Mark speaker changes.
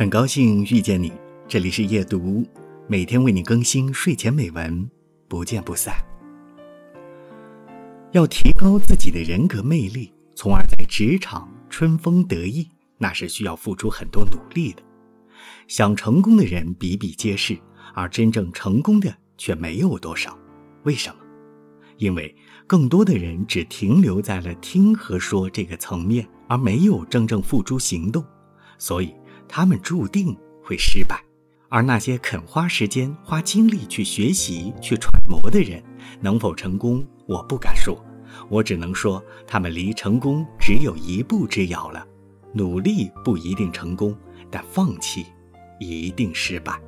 Speaker 1: 很高兴遇见你，这里是夜读，每天为你更新睡前美文，不见不散。要提高自己的人格魅力，从而在职场春风得意，那是需要付出很多努力的。想成功的人比比皆是，而真正成功的却没有多少。为什么？因为更多的人只停留在了听和说这个层面，而没有真正付诸行动，所以。他们注定会失败，而那些肯花时间、花精力去学习、去揣摩的人，能否成功，我不敢说。我只能说，他们离成功只有一步之遥了。努力不一定成功，但放弃一定失败。